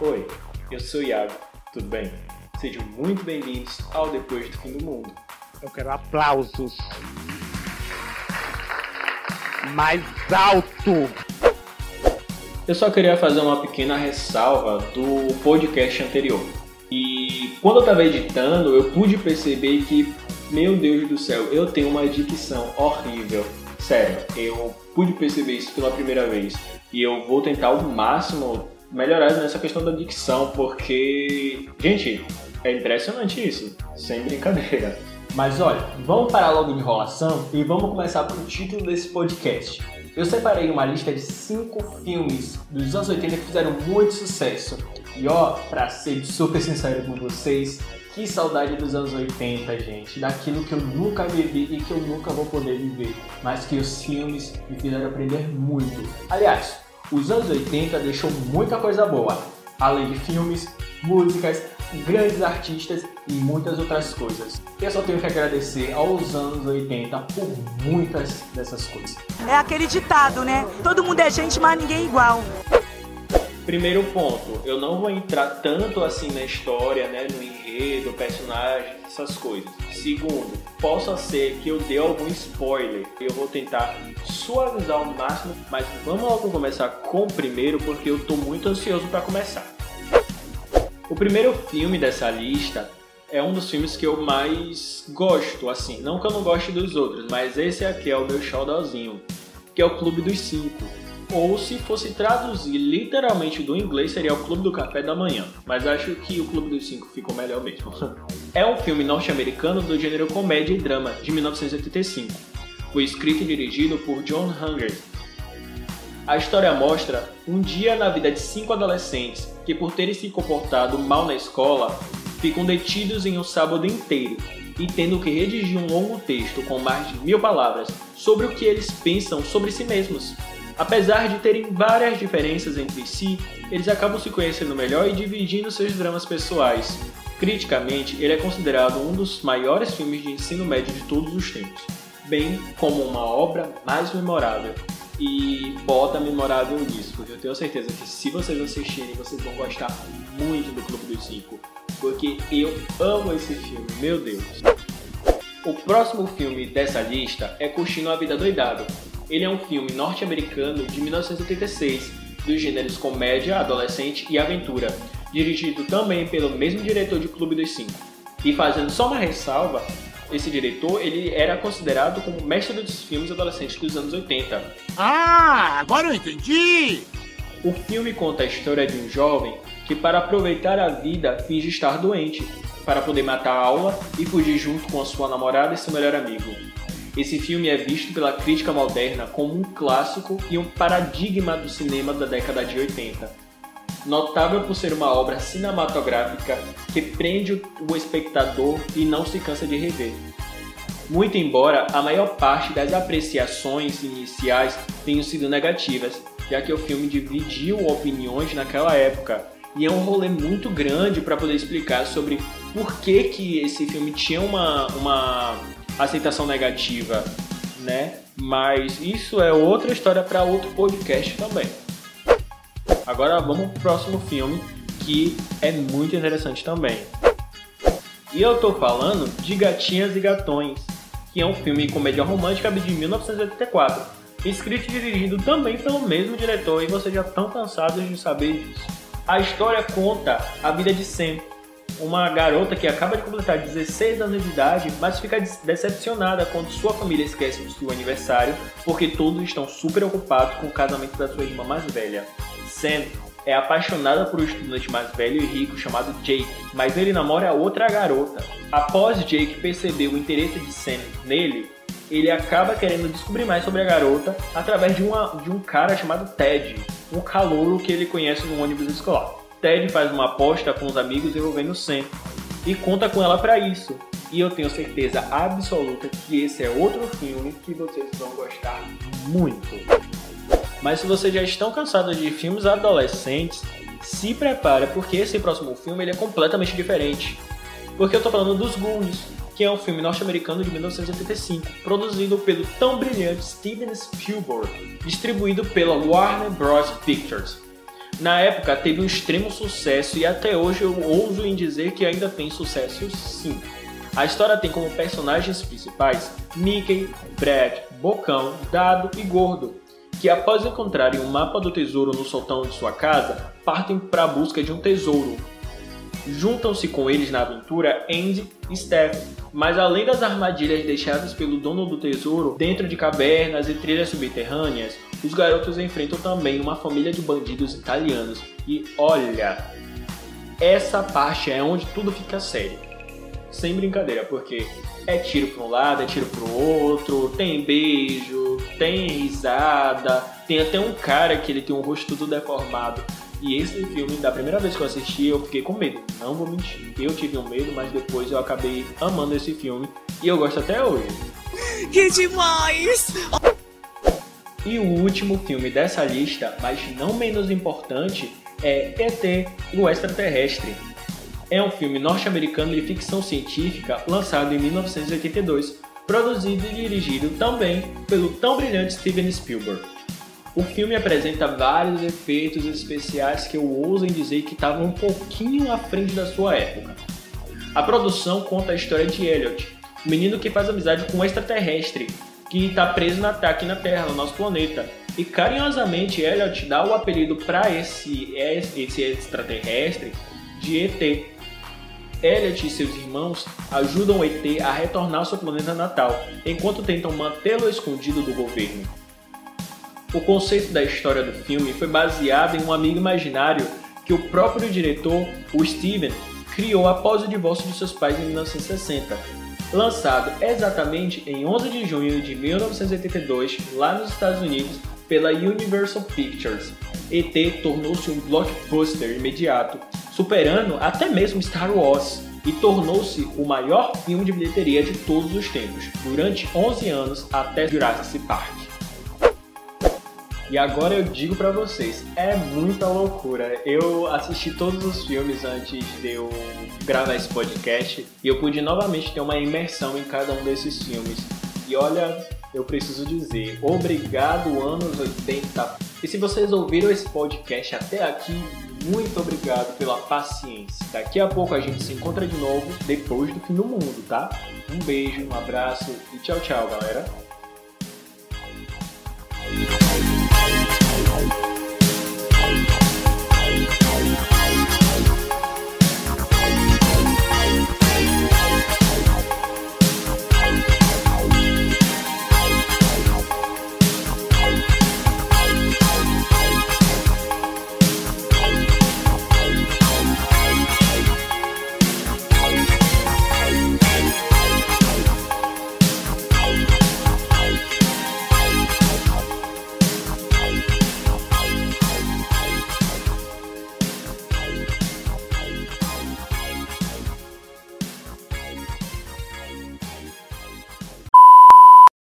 Oi, eu sou o Iago, tudo bem? Sejam muito bem-vindos ao Depois do Fim do Mundo. Eu quero aplausos. Mais alto! Eu só queria fazer uma pequena ressalva do podcast anterior. E quando eu estava editando, eu pude perceber que, meu Deus do céu, eu tenho uma dicção horrível. Sério, eu pude perceber isso pela primeira vez. E eu vou tentar ao máximo melhorar nessa questão da dicção, porque, gente, é impressionante isso, sem brincadeira. Mas olha, vamos parar logo de enrolação e vamos começar pelo título desse podcast. Eu separei uma lista de 5 filmes dos anos 80 que fizeram muito sucesso. E ó, pra ser super sincero com vocês, que saudade dos anos 80, gente. Daquilo que eu nunca vivi e que eu nunca vou poder viver. Mas que os filmes me fizeram aprender muito. Aliás, os anos 80 deixou muita coisa boa. Além de filmes, músicas, grandes artistas e muitas outras coisas. Eu só tenho que agradecer aos anos 80 por muitas dessas coisas. É aquele ditado, né? Todo mundo é gente, mas ninguém é igual. Primeiro ponto, eu não vou entrar tanto assim na história, né, no enredo, personagem, essas coisas. Segundo, possa ser que eu dê algum spoiler. Eu vou tentar suavizar ao máximo, mas vamos logo começar com o primeiro porque eu tô muito ansioso para começar. O primeiro filme dessa lista é um dos filmes que eu mais gosto, assim, não que eu não goste dos outros, mas esse aqui é o meu xodózinho, que é o Clube dos Cinco ou se fosse traduzir literalmente do inglês seria o Clube do Café da Manhã, mas acho que o Clube dos Cinco ficou melhor mesmo. é um filme norte-americano do gênero comédia e drama de 1985. Foi escrito e dirigido por John Hunger. A história mostra um dia na vida de cinco adolescentes que, por terem se comportado mal na escola, ficam detidos em um sábado inteiro e tendo que redigir um longo texto com mais de mil palavras sobre o que eles pensam sobre si mesmos. Apesar de terem várias diferenças entre si, eles acabam se conhecendo melhor e dividindo seus dramas pessoais. Criticamente, ele é considerado um dos maiores filmes de ensino médio de todos os tempos, bem como uma obra mais memorável. E bota memorável nisso, porque eu tenho certeza que se vocês assistirem, vocês vão gostar muito do Clube dos Cinco, porque eu amo esse filme, meu Deus. O próximo filme dessa lista é Curtindo a Vida Doidado, ele é um filme norte-americano de 1986, dos gêneros comédia, adolescente e aventura, dirigido também pelo mesmo diretor de Clube dos Cinco. E fazendo só uma ressalva, esse diretor ele era considerado como mestre dos filmes adolescentes dos anos 80. Ah, agora eu entendi! O filme conta a história de um jovem que, para aproveitar a vida, finge estar doente, para poder matar a aula e fugir junto com a sua namorada e seu melhor amigo. Esse filme é visto pela crítica moderna como um clássico e um paradigma do cinema da década de 80. Notável por ser uma obra cinematográfica que prende o espectador e não se cansa de rever. Muito embora a maior parte das apreciações iniciais tenham sido negativas, já que o filme dividiu opiniões naquela época, e é um rolê muito grande para poder explicar sobre por que, que esse filme tinha uma, uma aceitação negativa, né? Mas isso é outra história para outro podcast também. Agora vamos pro próximo filme que é muito interessante também. E eu tô falando de Gatinhas e Gatões, que é um filme comédia romântica de 1984, escrito e dirigido também pelo mesmo diretor e vocês já estão cansados de saber disso. A história conta a vida de Sam, uma garota que acaba de completar 16 anos de idade, mas fica decepcionada quando sua família esquece do seu aniversário, porque todos estão super ocupados com o casamento da sua irmã mais velha. Sam é apaixonada por um estudante mais velho e rico chamado Jake, mas ele namora outra garota. Após Jake perceber o interesse de Sam nele, ele acaba querendo descobrir mais sobre a garota através de, uma, de um cara chamado Ted, um calouro que ele conhece no ônibus escolar. Ted faz uma aposta com os amigos envolvendo Sam e conta com ela para isso. E eu tenho certeza absoluta que esse é outro filme que vocês vão gostar muito. Mas se vocês já estão cansados de filmes adolescentes, se prepare porque esse próximo filme ele é completamente diferente. Porque eu tô falando dos Goonies, que é um filme norte-americano de 1985, produzido pelo tão brilhante Steven Spielberg, distribuído pela Warner Bros. Pictures. Na época teve um extremo sucesso e até hoje eu ouso em dizer que ainda tem sucesso sim. A história tem como personagens principais Mickey, Brad, Bocão, Dado e Gordo, que após encontrarem um mapa do tesouro no soltão de sua casa, partem para a busca de um tesouro. Juntam-se com eles na aventura Andy e Steph, mas além das armadilhas deixadas pelo dono do tesouro dentro de cavernas e trilhas subterrâneas, os garotos enfrentam também uma família de bandidos italianos. E olha, essa parte é onde tudo fica sério. Sem brincadeira, porque é tiro para um lado, é tiro para o outro, tem beijo, tem risada, tem até um cara que ele tem um rosto todo deformado. E esse filme, da primeira vez que eu assisti, eu fiquei com medo. Não vou mentir. Eu tive um medo, mas depois eu acabei amando esse filme e eu gosto até hoje. Que demais! E o último filme dessa lista, mas não menos importante, é ET, o Extraterrestre. É um filme norte-americano de ficção científica lançado em 1982, produzido e dirigido também pelo tão brilhante Steven Spielberg. O filme apresenta vários efeitos especiais que eu ouso em dizer que estavam um pouquinho à frente da sua época. A produção conta a história de Elliot, um menino que faz amizade com um extraterrestre que está preso na, aqui na Terra, no nosso planeta. E carinhosamente Elliot dá o apelido para esse, esse extraterrestre de ET. Elliot e seus irmãos ajudam ET a retornar ao seu planeta natal, enquanto tentam mantê-lo escondido do governo. O conceito da história do filme foi baseado em um amigo imaginário que o próprio diretor, o Steven, criou após o divórcio de seus pais em 1960. Lançado exatamente em 11 de junho de 1982, lá nos Estados Unidos, pela Universal Pictures, ET tornou-se um blockbuster imediato, superando até mesmo Star Wars, e tornou-se o maior filme de bilheteria de todos os tempos, durante 11 anos até Jurassic Park. E agora eu digo para vocês, é muita loucura. Eu assisti todos os filmes antes de eu gravar esse podcast e eu pude novamente ter uma imersão em cada um desses filmes. E olha, eu preciso dizer, obrigado anos 80. E se vocês ouviram esse podcast até aqui, muito obrigado pela paciência. Daqui a pouco a gente se encontra de novo depois do fim do mundo, tá? Um beijo, um abraço e tchau, tchau, galera.